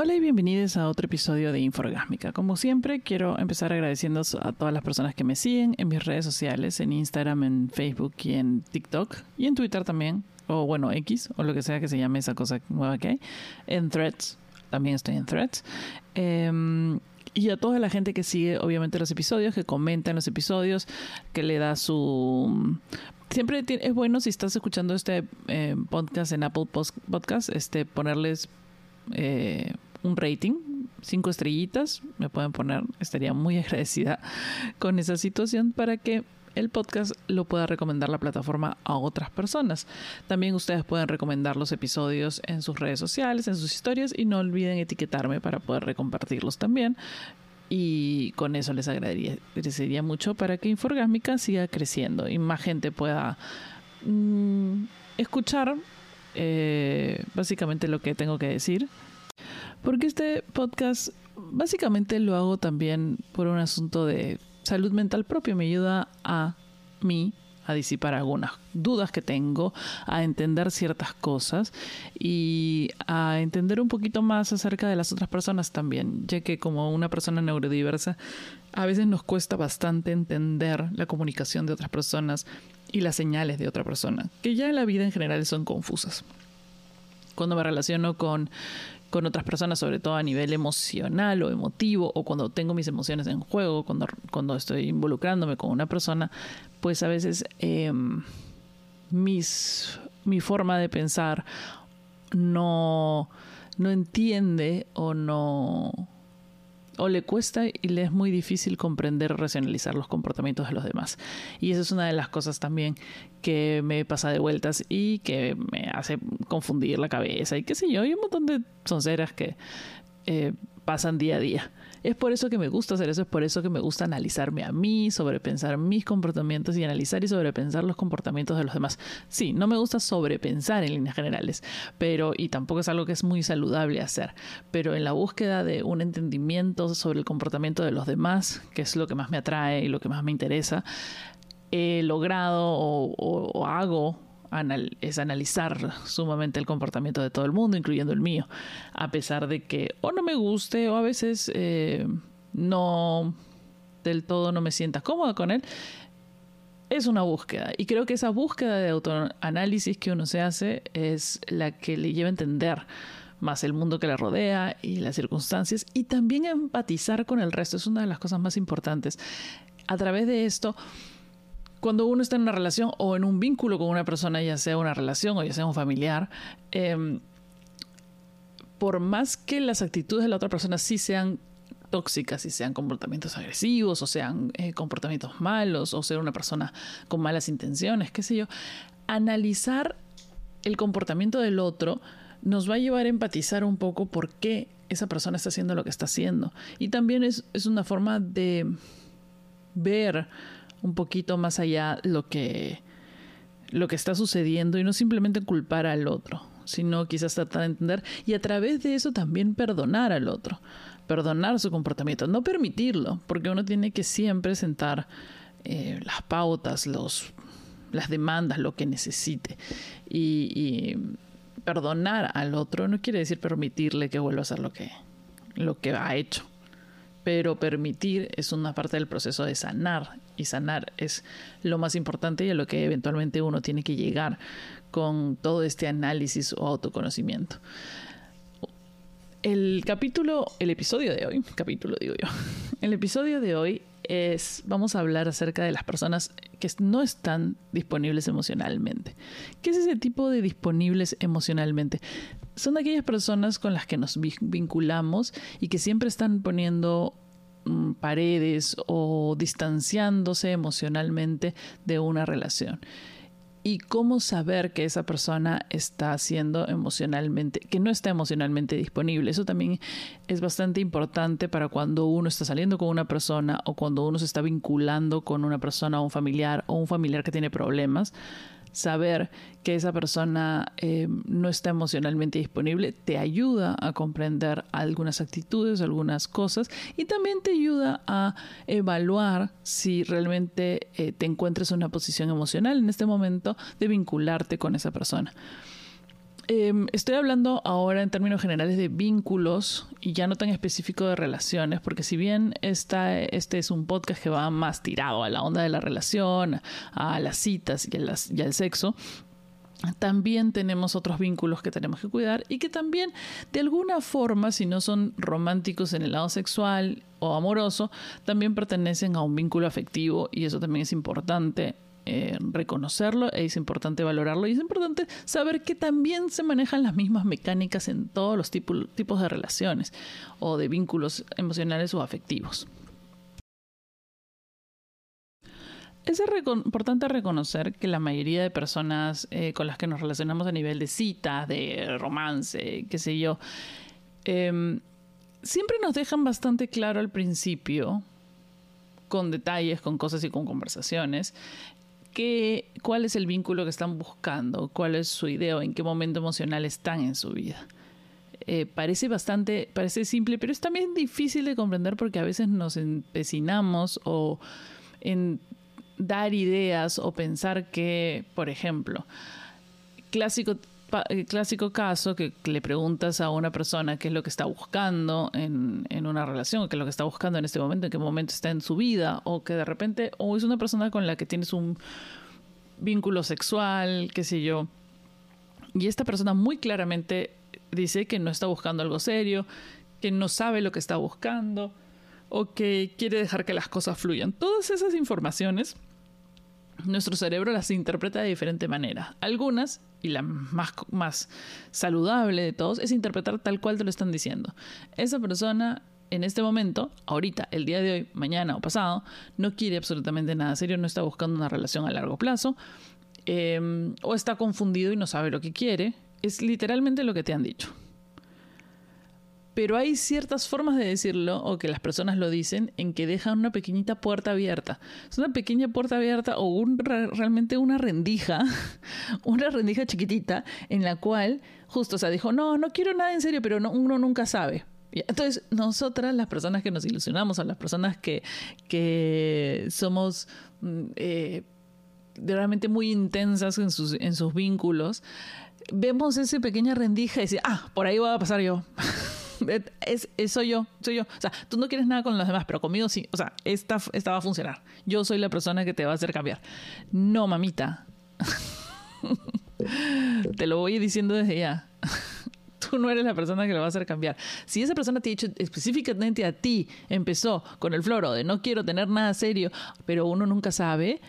Hola y bienvenidos a otro episodio de Inforgásmica. Como siempre, quiero empezar agradeciendo a todas las personas que me siguen en mis redes sociales, en Instagram, en Facebook y en TikTok y en Twitter también, o bueno, X, o lo que sea que se llame esa cosa nueva que hay, en Threads, también estoy en Threads. Em, y a toda la gente que sigue, obviamente, los episodios, que comenta en los episodios, que le da su siempre es bueno si estás escuchando este eh, podcast en Apple Podcast, este ponerles eh, un rating, cinco estrellitas, me pueden poner, estaría muy agradecida con esa situación para que el podcast lo pueda recomendar la plataforma a otras personas. También ustedes pueden recomendar los episodios en sus redes sociales, en sus historias y no olviden etiquetarme para poder recompartirlos también. Y con eso les agradecería mucho para que Inforgásmica siga creciendo y más gente pueda mm, escuchar eh, básicamente lo que tengo que decir porque este podcast básicamente lo hago también por un asunto de salud mental propio. Me ayuda a mí a disipar algunas dudas que tengo, a entender ciertas cosas y a entender un poquito más acerca de las otras personas también, ya que como una persona neurodiversa, a veces nos cuesta bastante entender la comunicación de otras personas y las señales de otra persona, que ya en la vida en general son confusas. Cuando me relaciono con con otras personas, sobre todo a nivel emocional o emotivo, o cuando tengo mis emociones en juego, cuando, cuando estoy involucrándome con una persona, pues a veces em, mis, mi forma de pensar no, no entiende o no o le cuesta y le es muy difícil comprender racionalizar los comportamientos de los demás. Y esa es una de las cosas también que me pasa de vueltas y que me hace confundir la cabeza y qué sé yo, y un montón de sonceras que eh, pasan día a día. Es por eso que me gusta hacer eso, es por eso que me gusta analizarme a mí, sobrepensar mis comportamientos y analizar y sobrepensar los comportamientos de los demás. Sí, no me gusta sobrepensar en líneas generales, pero y tampoco es algo que es muy saludable hacer, pero en la búsqueda de un entendimiento sobre el comportamiento de los demás, que es lo que más me atrae y lo que más me interesa, he logrado o hago es analizar sumamente el comportamiento de todo el mundo, incluyendo el mío, a pesar de que o no me guste o a veces eh, no del todo no me sienta cómoda con él. Es una búsqueda y creo que esa búsqueda de autoanálisis que uno se hace es la que le lleva a entender más el mundo que le rodea y las circunstancias y también empatizar con el resto es una de las cosas más importantes. A través de esto cuando uno está en una relación o en un vínculo con una persona, ya sea una relación o ya sea un familiar, em, por más que las actitudes de la otra persona sí sean tóxicas, y sean comportamientos agresivos, o sean eh, comportamientos malos, o ser una persona con malas intenciones, qué sé yo, analizar el comportamiento del otro nos va a llevar a empatizar un poco por qué esa persona está haciendo lo que está haciendo. Y también es, es una forma de ver un poquito más allá lo que, lo que está sucediendo y no simplemente culpar al otro, sino quizás tratar de entender y a través de eso también perdonar al otro, perdonar su comportamiento, no permitirlo, porque uno tiene que siempre sentar eh, las pautas, los, las demandas, lo que necesite. Y, y, perdonar al otro no quiere decir permitirle que vuelva a hacer lo que, lo que ha hecho pero permitir es una parte del proceso de sanar y sanar es lo más importante y a lo que eventualmente uno tiene que llegar con todo este análisis o autoconocimiento. El capítulo, el episodio de hoy, capítulo digo yo, el episodio de hoy es, vamos a hablar acerca de las personas que no están disponibles emocionalmente. ¿Qué es ese tipo de disponibles emocionalmente? Son aquellas personas con las que nos vinculamos y que siempre están poniendo paredes o distanciándose emocionalmente de una relación y cómo saber que esa persona está siendo emocionalmente, que no está emocionalmente disponible. Eso también es bastante importante para cuando uno está saliendo con una persona o cuando uno se está vinculando con una persona o un familiar o un familiar que tiene problemas saber que esa persona eh, no está emocionalmente disponible te ayuda a comprender algunas actitudes, algunas cosas y también te ayuda a evaluar si realmente eh, te encuentras en una posición emocional en este momento de vincularte con esa persona. Em, estoy hablando ahora en términos generales de vínculos y ya no tan específico de relaciones, porque si bien este es un podcast que va más tirado a la onda de la relación, a las citas y, y al sexo, también tenemos otros vínculos que tenemos que cuidar y que también de alguna forma, si no son románticos en el lado sexual o amoroso, también pertenecen a un vínculo afectivo y eso también es importante eh, reconocerlo, es importante valorarlo y es importante saber que también se manejan las mismas mecánicas en todos los tipos de relaciones o de vínculos emocionales o afectivos. Es importante reconocer que la mayoría de personas eh, con las que nos relacionamos a nivel de citas, de romance, qué sé yo, em, siempre nos dejan bastante claro al principio, con detalles, con cosas y con conversaciones, cuál es el vínculo que están buscando, cuál es su idea o en qué momento emocional están en su vida. Eh, parece bastante, parece simple, pero es también difícil de comprender porque a veces nos empecinamos o en dar ideas o pensar que, por ejemplo, clásico eh, clásico caso que le preguntas a una persona qué es lo que está buscando en, en, una relación, qué es lo que está buscando en este momento, en qué momento está en su vida, o que de repente, o es una persona con la que tienes un vínculo sexual, qué sé yo, y esta persona muy claramente dice que no está buscando algo serio, que no sabe lo que está buscando, o que quiere dejar que las cosas fluyan. Todas esas informaciones nuestro cerebro las interpreta de diferente manera. Algunas, y la más, más saludable de todos, es interpretar tal cual te lo están diciendo. Esa persona en este momento, ahorita, el día de hoy, mañana o pasado, no quiere absolutamente nada serio, no está buscando una relación a largo plazo, em, o está confundido y no sabe lo que quiere. Es literalmente lo que te han dicho pero hay ciertas formas de decirlo, o que las personas lo dicen, en que dejan una pequeñita puerta abierta. Es una pequeña puerta abierta o un, realmente una rendija, una rendija chiquitita, en la cual justo, o sea, dijo, no, no quiero nada en serio, pero uno nunca sabe. Entonces, nosotras, las personas que nos ilusionamos, o las personas que, que somos mm, eh, realmente muy intensas en sus, en sus vínculos, vemos esa pequeña rendija y decimos, ah, por ahí voy a pasar yo. es, soy yo, soy yo. O sea, tú no quieres nada con los demás, pero conmigo sí. O sea, esta, esta va a funcionar. Yo soy la persona que te va a hacer cambiar. No, mamita. te lo voy diciendo desde ya. tú no eres la persona que lo va a hacer cambiar. Si esa persona te ha dicho específicamente a ti, empezó con el floro de no quiero tener nada serio, pero uno nunca sabe,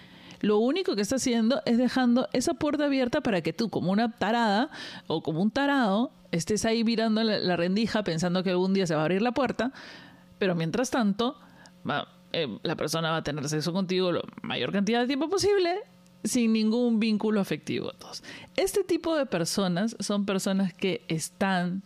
lo único que está haciendo es dejando esa puerta abierta para que tú, como una tarada o como un tarado, estés ahí mirando la, rendija pensando que algún día se va a abrir la puerta, pero mientras tanto, eh, la persona va a tener sexo contigo la mayor cantidad de tiempo posible sin ningún vínculo afectivo. este tipo de personas son personas que están,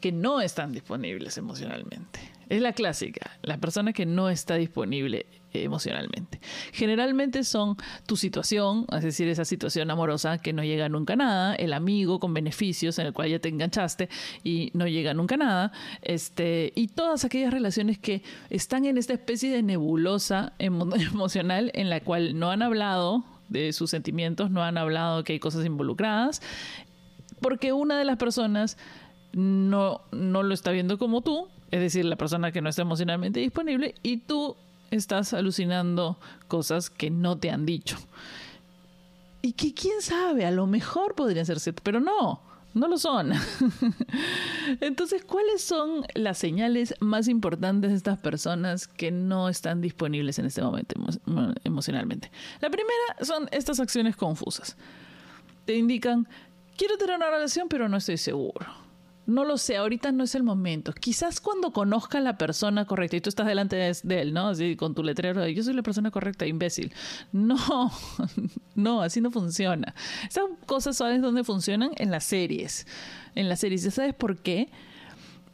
que no están disponibles emocionalmente. Es la clásica, la persona que no está disponible emocionalmente. Generalmente son tu situación, es decir, esa situación amorosa que no llega nunca a nada, el amigo con beneficios en el cual ya te enganchaste y no llega nunca a nada, este, y todas aquellas relaciones que están en esta especie de nebulosa emocional en la cual no han hablado de sus sentimientos, no han hablado que hay cosas involucradas, porque una de las personas no, no lo está viendo como tú, es decir, la persona que no está emocionalmente disponible, y tú estás alucinando cosas que no te han dicho. Y que quién sabe, a lo mejor podrían ser cierto, pero no, no lo son. Entonces, ¿cuáles son las señales más importantes de estas personas que no están disponibles en este momento emocionalmente? La primera son estas acciones confusas. Te indican, quiero tener una relación, pero no estoy seguro no lo sé, ahorita no es el momento. Quizás cuando conozca a la persona correcta y tú estás delante de, él, ¿no? Así con tu letrero de yo soy la persona correcta, imbécil. No, no, así no funciona. Esas cosas, ¿sabes dónde funcionan? En las series. En las series. ¿Ya sabes por qué?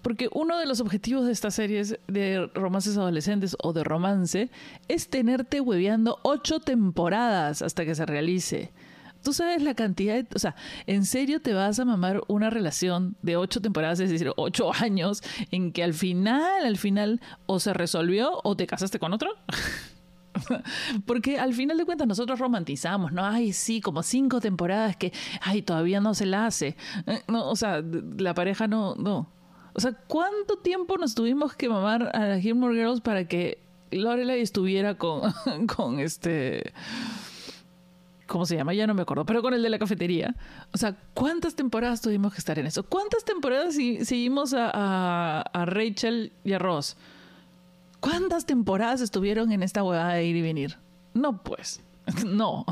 Porque uno de los objetivos de estas series de romances adolescentes o de romance es tenerte hueveando ocho temporadas hasta que se realice. Tú sabes la cantidad de, o sea, ¿en serio te vas a mamar una relación de ocho temporadas, es decir, ocho años, en que al final, al final, o se resolvió o te casaste con otro? Porque al final de cuentas nosotros romantizamos, ¿no? Ay, sí, como cinco temporadas que, ay, todavía no se la hace. Eh, no, o sea, la pareja no, no. O sea, ¿cuánto tiempo nos tuvimos que mamar a las Gilmore Girls para que Lorelai estuviera con, con este... ¿Cómo se llama? Ya no me acuerdo, pero con el de la cafetería. O sea, ¿cuántas temporadas tuvimos que estar en eso? ¿Cuántas temporadas seguimos a, a Rachel y a Ross? ¿Cuántas temporadas estuvieron en esta huevada de ir y venir? No, pues. No.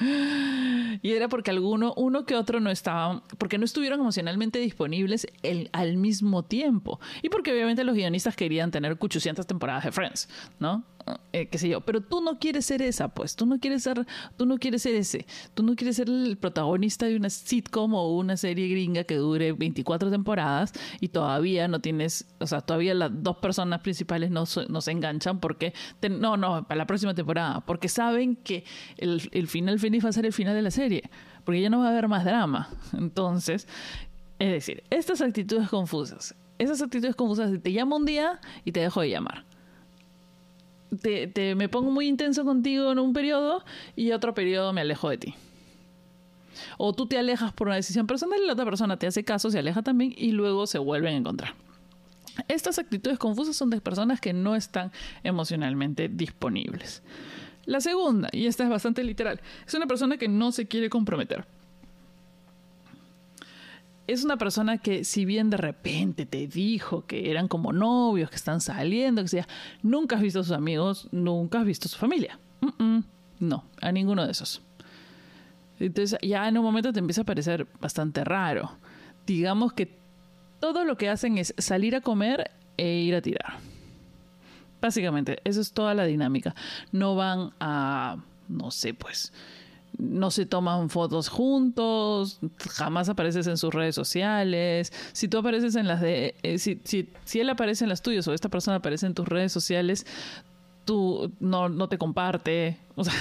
y era porque alguno, uno que otro no estaban, porque no estuvieron emocionalmente disponibles el, al mismo tiempo. Y porque obviamente los guionistas querían tener 800 temporadas de Friends, ¿no? Eh, qué sé yo, pero tú no quieres ser esa, pues, tú no quieres ser, tú no quieres ser ese, tú no quieres ser el protagonista de una sitcom o una serie gringa que dure 24 temporadas y todavía no tienes, o sea, todavía las dos personas principales no, no se enganchan porque, no, no, para la próxima temporada, porque saben que el, el final feliz va a ser el final de la serie, porque ya no va a haber más drama. Entonces, es decir, estas actitudes confusas, esas actitudes confusas, te llamo un día y te dejo de llamar te, me pongo muy intenso contigo en un periodo y otro periodo me alejo de ti. O tú te alejas por una decisión personal y la otra persona te hace caso, se aleja también y luego se vuelven a encontrar. Estas actitudes confusas son de personas que no están emocionalmente disponibles. La segunda, y esta es bastante literal, es una persona que no se quiere comprometer es una persona que si bien de repente te dijo que eran como novios, que están saliendo, que sea, nunca has visto a sus amigos, nunca has visto a su familia. no, a ninguno de esos. Entonces ya en un momento te empieza a parecer bastante raro. Digamos que todo lo que hacen es salir a comer e ir a tirar. Básicamente, eso es toda la dinámica. No van a, no sé, pues, no se toman fotos juntos, jamás apareces en sus redes sociales. Si tú apareces en las de. Eh, si, si, él aparece en las tuyas o esta persona aparece en tus redes sociales, tú no, no te comparte. O sea.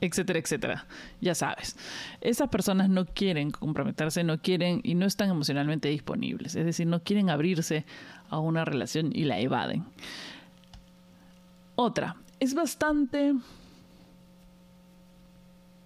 etcétera, etcétera. Ya sabes. Esas personas no quieren comprometerse, no quieren y no están emocionalmente disponibles. Es decir, no quieren abrirse a una relación y la evaden. Otra, es bastante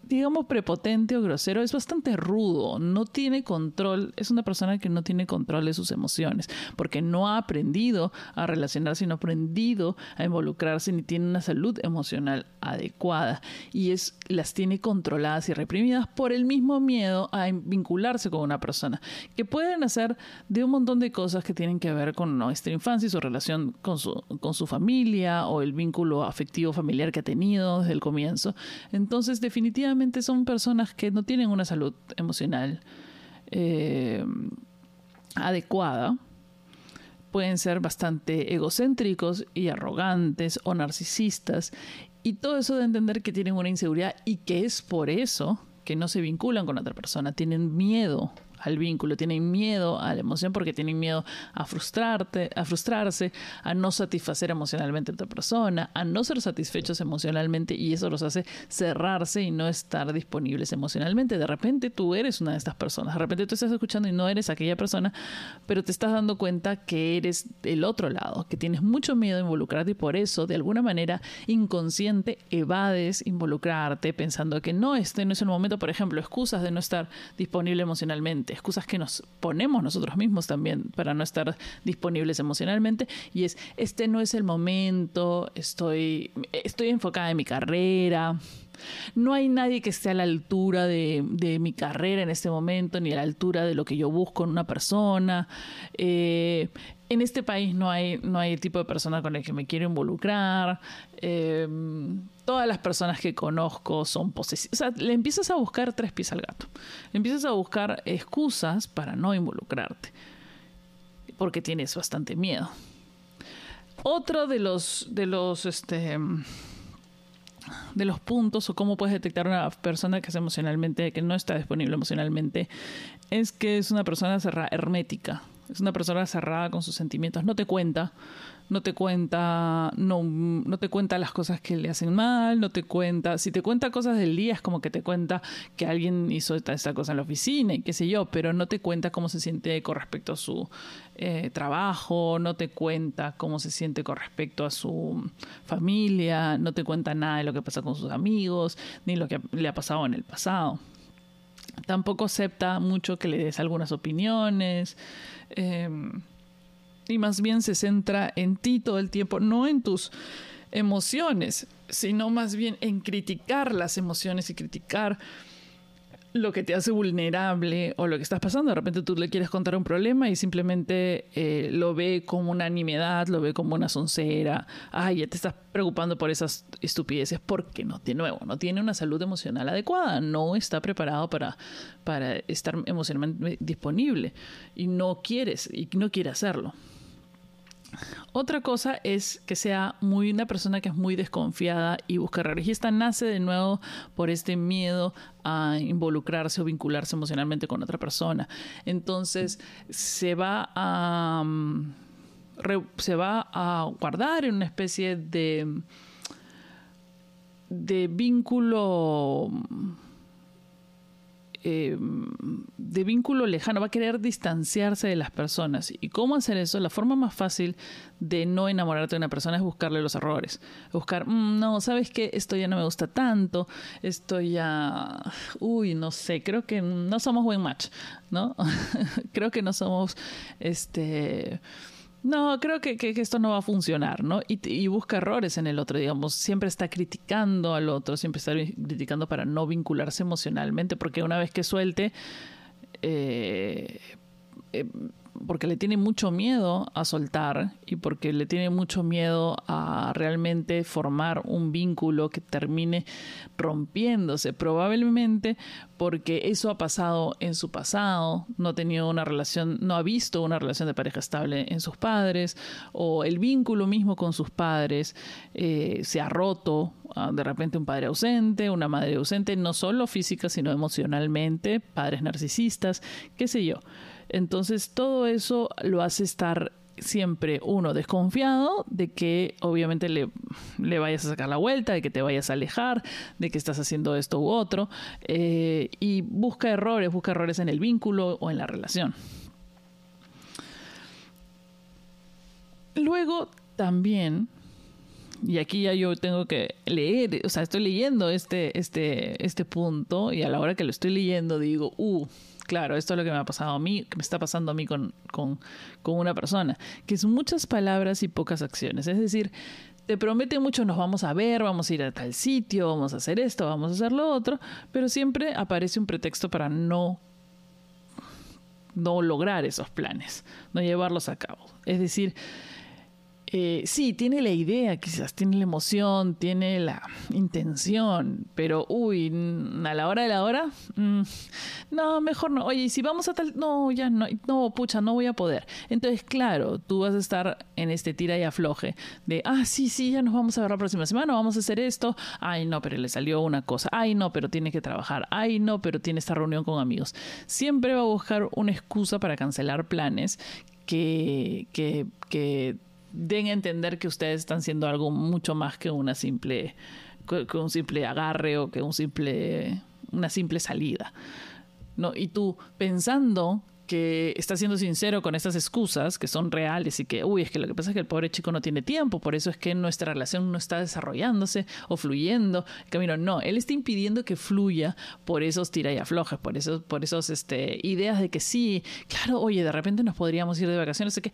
digamos, prepotente o grosero, es bastante rudo, no tiene control, es una persona que no tiene control de sus emociones, porque no ha aprendido a relacionarse, no ha aprendido a involucrarse, ni tiene una salud emocional adecuada, y es, las tiene controladas y reprimidas por el mismo miedo a vincularse con una persona, que pueden hacer de un montón de cosas que tienen que ver con nuestra infancia y su relación con su, con su familia o el vínculo afectivo familiar que ha tenido desde el comienzo. Entonces, definitivamente, son personas que no tienen una salud emocional eh, adecuada. Pueden ser bastante egocéntricos y arrogantes o narcisistas. Y todo eso de entender que tienen una inseguridad y que es por eso que no se vinculan con otra persona. Tienen miedo al vínculo, tienen miedo a la emoción porque tienen miedo a frustrarte, a frustrarse, a no satisfacer emocionalmente a otra persona, a no ser satisfechos emocionalmente y eso los hace cerrarse y no estar disponibles emocionalmente. De repente tú eres una de estas personas, de repente tú estás escuchando y no eres aquella persona, pero te estás dando cuenta que eres del otro lado, que tienes mucho miedo a involucrarte y por eso de alguna manera inconsciente evades involucrarte pensando que no, este no es el momento, por ejemplo, excusas de no estar disponible emocionalmente excusas que nos ponemos nosotros mismos también para no estar disponibles emocionalmente y es este no es el momento, estoy estoy enfocada en mi carrera. No hay nadie que esté a la altura de, mi carrera en este momento, ni a la altura de lo que yo busco en una persona. Eh, en este país no hay, no hay tipo de persona con el que me quiero involucrar. Eh, todas las personas que conozco son posesivas. O sea, le empiezas a buscar tres pies al gato. Le empiezas a buscar excusas para no involucrarte. Porque tienes bastante miedo. Otro de los, de los, este, de los puntos o cómo puedes detectar una persona que es emocionalmente, que no está disponible emocionalmente, es que es una persona hermética Es una persona cerrada con sus sentimientos, no te cuenta, no te cuenta, no, no te cuenta las cosas que le hacen mal, no te cuenta, si te cuenta cosas del día es como que te cuenta que alguien hizo esta, cosa en la oficina y qué sé yo, pero no te cuenta cómo se siente con respecto a su eh, trabajo, no te cuenta cómo se siente con respecto a su familia, no te cuenta nada de lo que pasa con sus amigos, ni lo que le ha pasado en el pasado. Tampoco acepta mucho que le des algunas opiniones. Eh, y más bien se centra en ti todo el tiempo, no en tus emociones, sino más bien en criticar las emociones y criticar lo que te hace vulnerable o lo que estás pasando. De repente tú le quieres contar un problema y simplemente eh, lo ve como una nimiedad, lo ve como una soncera. Ay, ya te estás preocupando por esas estupideces porque no, de nuevo, no tiene una salud emocional adecuada, no está preparado para, para estar emocionalmente disponible y no quieres y no quiere hacerlo. Otra cosa es que sea muy una persona que es muy desconfiada y busca esta nace de nuevo por este miedo a involucrarse o vincularse emocionalmente con otra persona. Entonces se va a mm, se va a guardar en una especie de de vínculo eh, de vínculo lejano, va a querer distanciarse de las personas. ¿Y cómo hacer eso? La forma más fácil de no enamorarte de una persona es buscarle los errores. Buscar, mm, no, ¿sabes qué? Esto ya no me gusta tanto, esto ya, uy, no sé, creo que no somos buen match, ¿no? creo que no somos, este no, creo que, esto no va a funcionar, ¿no? Y, busca errores en el otro, digamos, siempre está criticando al otro, siempre está criticando para no vincularse emocionalmente, porque una vez que suelte, eh, eh, porque le tiene mucho miedo a soltar y porque le tiene mucho miedo a realmente formar un vínculo que termine rompiéndose, probablemente porque eso ha pasado en su pasado, no ha tenido una relación, no ha visto una relación de pareja estable en sus padres o el vínculo mismo con sus padres eh, se ha roto, ah, de repente un padre ausente, una madre ausente, no solo física sino emocionalmente, padres narcisistas, qué sé yo. Entonces todo eso lo hace estar siempre uno desconfiado de que obviamente le, le, vayas a sacar la vuelta, de que te vayas a alejar, de que estás haciendo esto u otro, eh, y busca errores, busca errores en el vínculo o en la relación. Luego también, y aquí ya yo tengo que leer, o sea, estoy leyendo este, este, este punto y a la hora que lo estoy leyendo digo, uh, claro, esto es lo que me ha pasado a mí, que me está pasando a mí con, con, una persona, que es muchas palabras y pocas acciones. Es decir, te promete mucho, nos vamos a ver, vamos a ir a tal sitio, vamos a hacer esto, vamos a hacer lo otro, pero siempre aparece un pretexto para no no lograr esos planes, no llevarlos a cabo. Es decir, eh, sí, tiene la idea, quizás tiene la emoción, tiene la intención, pero uy, a la hora de la hora, mm, no, mejor no. Oye, si vamos a tal, no, ya no, no, pucha, no voy a poder. Entonces, claro, tú vas a estar en este tira y afloje de, ah, sí, sí, ya nos vamos a ver la próxima semana, vamos a hacer esto. Ay, no, pero le salió una cosa. Ay, no, pero tiene que trabajar. Ay, no, pero tiene esta reunión con amigos. Siempre va a buscar una excusa para cancelar planes que, que, que den a entender que ustedes están siendo algo mucho más que una simple un simple agarre o que un simple una simple salida. ¿No? Y tú pensando que estás siendo sincero con estas excusas que son reales y que, uy, es que lo que pasa es que el pobre chico no tiene tiempo, por eso es que nuestra relación no está desarrollándose o fluyendo. Camino, no, él está impidiendo que fluya por esos tira y aflojes, por esos, por esos este, ideas de que sí, claro, oye, de repente nos podríamos ir de vacaciones, que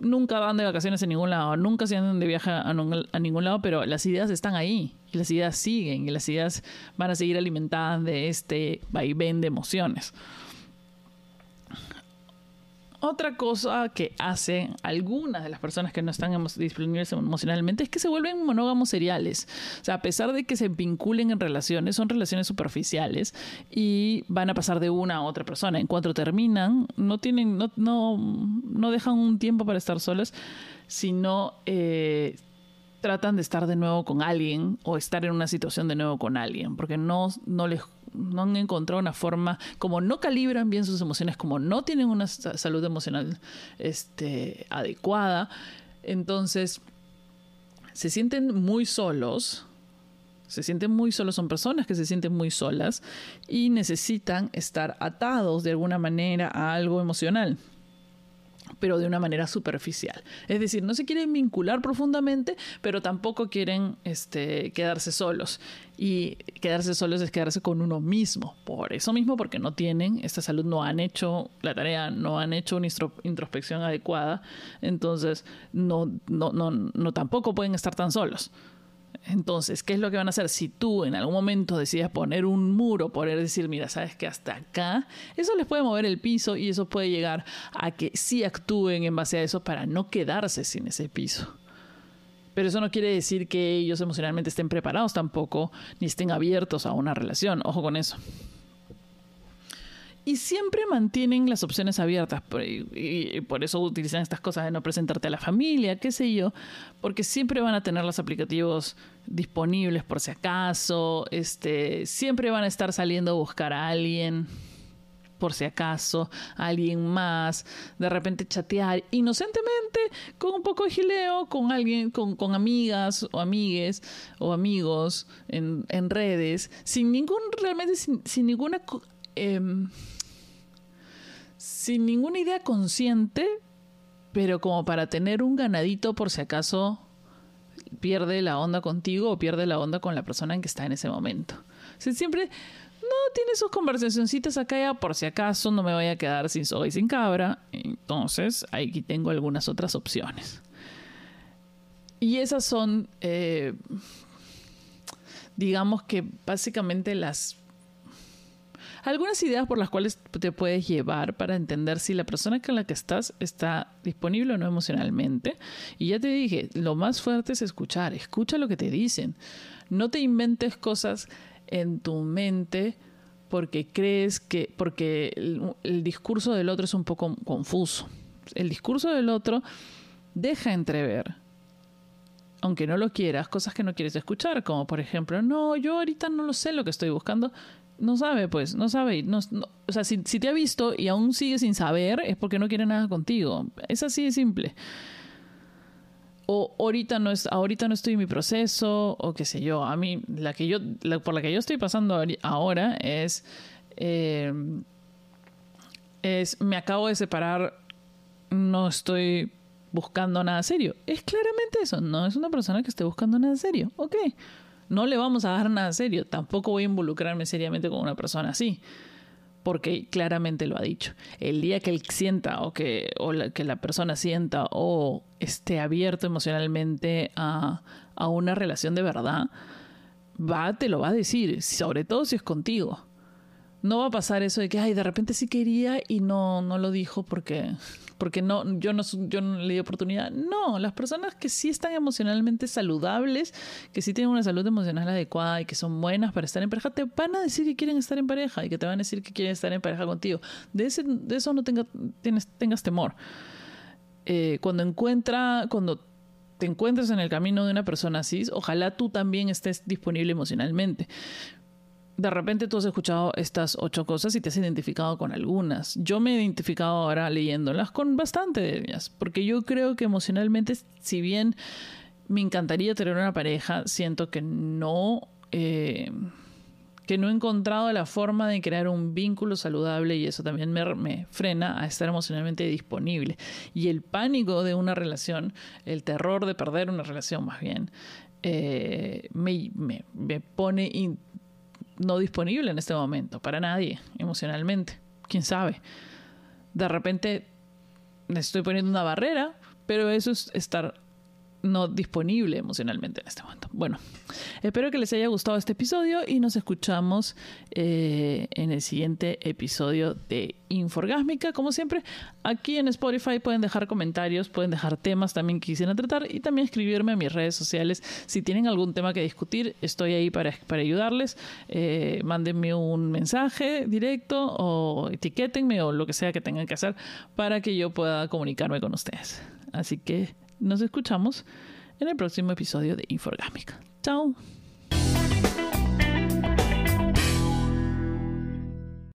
nunca van de vacaciones en ningún lado, nunca se andan de viaje a, ningún lado, pero las ideas están ahí, y las ideas siguen, y las ideas van a seguir alimentadas de este vaivén de emociones. Otra cosa que hacen algunas de las personas que no están disponibles emocionalmente es que se vuelven monógamos seriales. O sea, a pesar de que se vinculen en relaciones, son relaciones superficiales y van a pasar de una a otra persona. En cuanto terminan, no tienen, no, no, no dejan un tiempo para estar solas, sino eh, tratan de estar de nuevo con alguien o estar en una situación de nuevo con alguien, porque no, no les no han encontrado una forma, como no calibran bien sus emociones, como no tienen una salud emocional este, adecuada, entonces se sienten muy solos. Se sienten muy solos, son personas que se sienten muy solas y necesitan estar atados de alguna manera a algo emocional pero de una manera superficial. Es decir, no se quieren vincular profundamente, pero tampoco quieren este, quedarse solos. Y quedarse solos es quedarse con uno mismo. Por eso mismo, porque no tienen esta salud, no han hecho la tarea, no han hecho una introspección adecuada, entonces no, no, no, no tampoco pueden estar tan solos. Entonces, ¿qué es lo que van a hacer? Si tú en algún momento decides poner un muro, poder decir, mira, sabes que hasta acá, eso les puede mover el piso y eso puede llegar a que sí actúen en base a eso para no quedarse sin ese piso. Pero eso no quiere decir que ellos emocionalmente estén preparados tampoco, ni estén abiertos a una relación. Ojo con eso y siempre mantienen las opciones abiertas. Y, por eso utilizan estas cosas de no presentarte a la familia, qué sé yo, porque siempre van a tener los aplicativos disponibles por si acaso, este, siempre van a estar saliendo a buscar a alguien por si acaso, a alguien más, de repente chatear inocentemente con un poco de gileo, con alguien, con, con amigas o amigues o amigos en, en redes, sin ningún, realmente sin, sin ninguna Em, sin ninguna idea consciente, pero como para tener un ganadito por si acaso pierde la onda contigo o pierde la onda con la persona en que está en ese momento. siempre no tiene sus conversacioncitas acá ya por si acaso no me voy a quedar sin soga y sin cabra. Entonces, aquí tengo algunas otras opciones. Y esas son, eh, digamos que básicamente las algunas ideas por las cuales te puedes llevar para entender si la persona con la que estás está disponible o no emocionalmente. Y ya te dije, lo más fuerte es escuchar, escucha lo que te dicen. No te inventes cosas en tu mente porque crees que, porque el, el discurso del otro es un poco confuso. El discurso del otro deja entrever aunque no lo quieras, cosas que no quieres escuchar, como por ejemplo, no, yo ahorita no lo sé lo que estoy buscando, no sabe, pues, no sabe. No, o sea, si, te ha visto y aún sigue sin saber, es porque no quiere nada contigo. Es así de simple. O ahorita no, es, ahorita no estoy en mi proceso, o qué sé yo. A mí, la que yo, por la que yo estoy pasando ahora es, eh, es, me acabo de separar, no estoy buscando nada serio. Es claramente eso, no es una persona que esté buscando nada serio. Ok no le vamos a dar nada serio. Tampoco voy a involucrarme seriamente con una persona así. Porque claramente lo ha dicho. El día que él sienta o que, o la, que la persona sienta o esté abierto emocionalmente a, a una relación de verdad, va, te lo va a decir, sobre todo si es contigo. No va a pasar eso de que, ay, de repente sí quería y no, no lo dijo porque porque no, yo no, yo no le di oportunidad. No, las personas que sí están emocionalmente saludables, que sí tienen una salud emocional adecuada y que son buenas para estar en pareja, te van a decir que quieren estar en pareja y que te van a decir que quieren estar en pareja contigo. De, ese, de eso no tenga, tienes, tengas temor. Eh, cuando encuentra, cuando te encuentres en el camino de una persona así, ojalá tú también estés disponible emocionalmente de repente tú has escuchado estas ocho cosas y te has identificado con algunas. Yo me he identificado ahora leyéndolas con bastante de ellas, porque yo creo que emocionalmente, si bien me encantaría tener una pareja, siento que no... Eh, que no he encontrado la forma de crear un vínculo saludable y eso también me, frena a estar emocionalmente disponible. Y el pánico de una relación, el terror de perder una relación más bien, eh, me, me, me, pone no disponible en este momento para nadie emocionalmente. ¿Quién sabe? De repente estoy poniendo una barrera, pero eso es estar no disponible emocionalmente en este momento. Bueno, espero que les haya gustado este episodio y nos escuchamos eh, en el siguiente episodio de Inforgásmica. Como siempre, aquí en Spotify pueden dejar comentarios, pueden dejar temas también que quisieran tratar y también escribirme a mis redes sociales. Si tienen algún tema que discutir, estoy ahí para, para ayudarles. Eh, mándenme un mensaje directo o etiquétenme o lo que sea que tengan que hacer para que yo pueda comunicarme con ustedes. Así que nos escuchamos en el próximo episodio de Inforgámica. Chao.